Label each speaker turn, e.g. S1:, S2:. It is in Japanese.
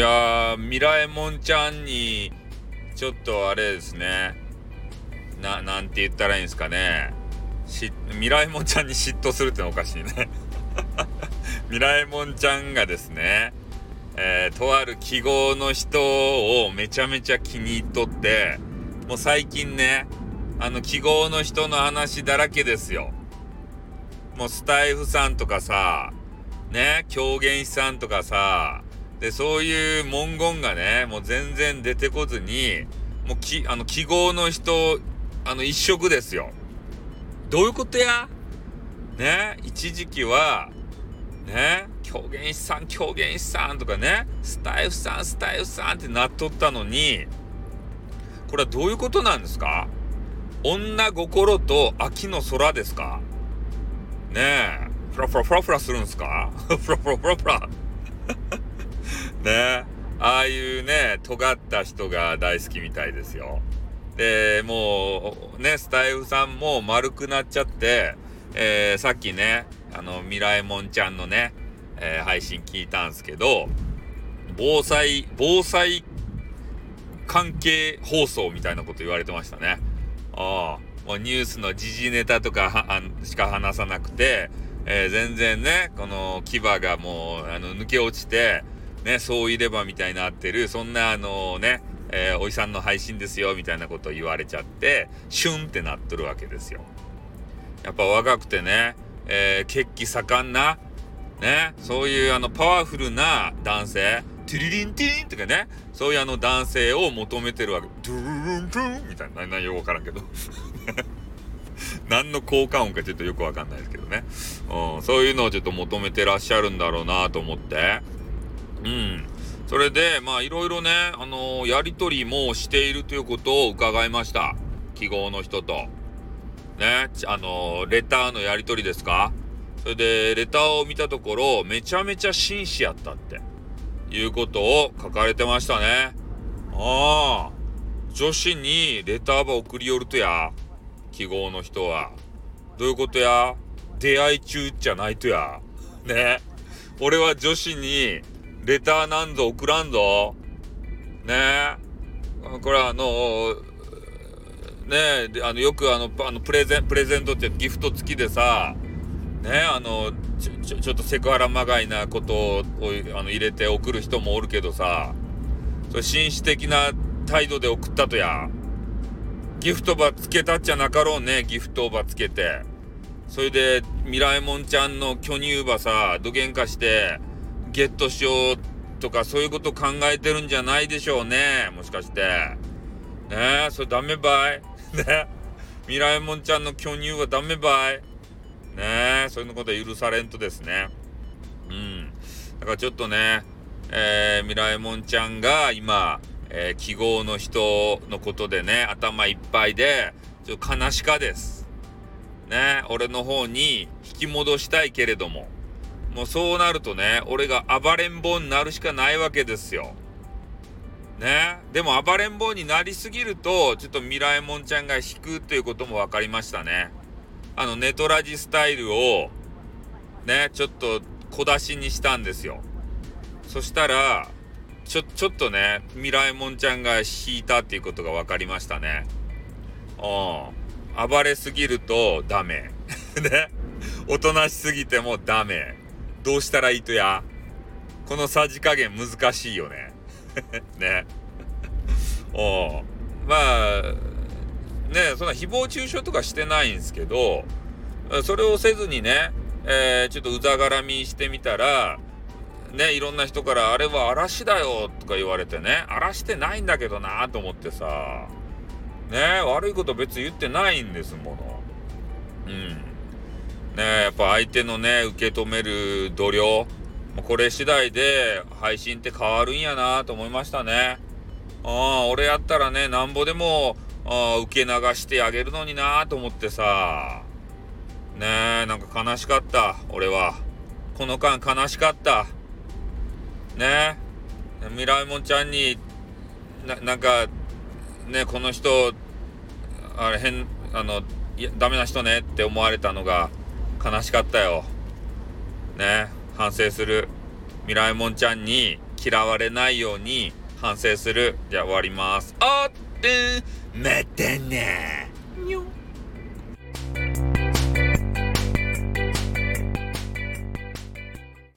S1: やー、ミラエモンちゃんに、ちょっとあれですね。な、なんて言ったらいいんですかね。し、ミラエモンちゃんに嫉妬するってのおかしいね。ミラエモンちゃんがですね、えー、とある記号の人をめちゃめちゃ気に入っとって、もう最近ね、あの記号の人の話だらけですよ。もうスタイフさんとかさ、ね、狂言師さんとかさ、で、そういう文言がね、もう全然出てこずに、もうき、あの、記号の人、あの、一色ですよ。どういうことや？ね、一時期は、ね、狂言師さん、狂言師さんとかね、スタイフさん、スタイフさんってなっとったのに、これはどういうことなんですか？女心と秋の空ですか？ねえ、フラフラフラフラするんですか？フラフラフラフラ。ねああいうね、尖った人が大好きみたいですよ。で、もう、ね、スタイフさんも丸くなっちゃって、えー、さっきね、あの、ミラエモンちゃんのね、えー、配信聞いたんですけど、防災、防災関係放送みたいなこと言われてましたね。ああ、もうニュースの時事ネタとかしか話さなくて、えー、全然ね、この牙がもう、あの、抜け落ちて、ね、そういればみたいになってる、そんなあのね、えー、おじさんの配信ですよ、みたいなことを言われちゃって、シュンってなっとるわけですよ。やっぱ若くてね、えー、血気盛んな、ね、そういうあのパワフルな男性、トゥリリンティーンとかね、そういうあの男性を求めてるわけ。トゥルルントゥンみたいな、何よくわからんけど。何の効果音かちょっとよくわかんないですけどね。うん、そういうのをちょっと求めてらっしゃるんだろうなと思って。うん。それで、まあ、いろいろね、あのー、やりとりもしているということを伺いました。記号の人と。ね、あのー、レターのやりとりですか？それで、レターを見たところ、めちゃめちゃ紳士やったって、いうことを書かれてましたね。ああ、女子にレターば送り寄るとや、記号の人は。どういうことや？出会い中じゃないとや。ね。俺は女子にレターなんぞ送らんぞ。ねえ。これあの、ねえ、あの、よくあの、あの、プレゼン、プレゼントってギフト付きでさ、ねえ、あの、ちょ、ちょ、っとセクハラまがいなことをあの入れて送る人もおるけどさ、それ紳士的な態度で送ったとや。ギフトばつけたっちゃなかろうね、ギフトばつけて。それで、ミラエモンちゃんの巨乳ばさ、どげんかして、ゲットしようとかそういうこと考えてるんじゃないでしょうね。もしかして。ねえ、それダメばい。ねミラエモンちゃんの巨乳はダメばい。ねえ、そういうことは許されんとですね。うん。だからちょっとね、えー、ミラエモンちゃんが今、えー、記号の人のことでね、頭いっぱいで、ちょっと悲しかです。ね、俺の方に引き戻したいけれども、もうそうなるとね、俺が暴れん坊になるしかないわけですよ。ね？でも暴れん坊になりすぎると、ちょっとミラエモンちゃんが引くっていうことも分かりましたね。あの、ネトラジスタイルを、ね、ちょっと小出しにしたんですよ。そしたら、ちょ、ちょっとね、ミラエモンちゃんが引いたっていうことが分かりましたね。うん。暴れすぎるとダメ。ね？おとなしすぎてもダメ。どうしたらいいとや？このさじ加減難しいよね。ね。おまあ、ね、そんな誹謗中傷とかしてないんですけど、それをせずにね、えー、ちょっとうざがらみしてみたら、ね、いろんな人から、あれは嵐だよとか言われてね、嵐してないんだけどなと思ってさ、ね、悪いこと別に言ってないんですもの。うん。やっぱ相手のね、受け止める度量、これ次第で配信って変わるんやなと思いましたね。ああ、俺やったらね、なんぼでもあ受け流してあげるのになと思ってさ。ねえ、なんか悲しかった、俺は。この間悲しかった。ねえ、ミライモンちゃんに、な、なんか、ね、この人、あれ変、あの、いや、ダメな人ねって思われたのが、悲しかったよ。ね、反省する。ミライモンちゃんに嫌われないように反省する。じゃあ終わります。あってまたねにょ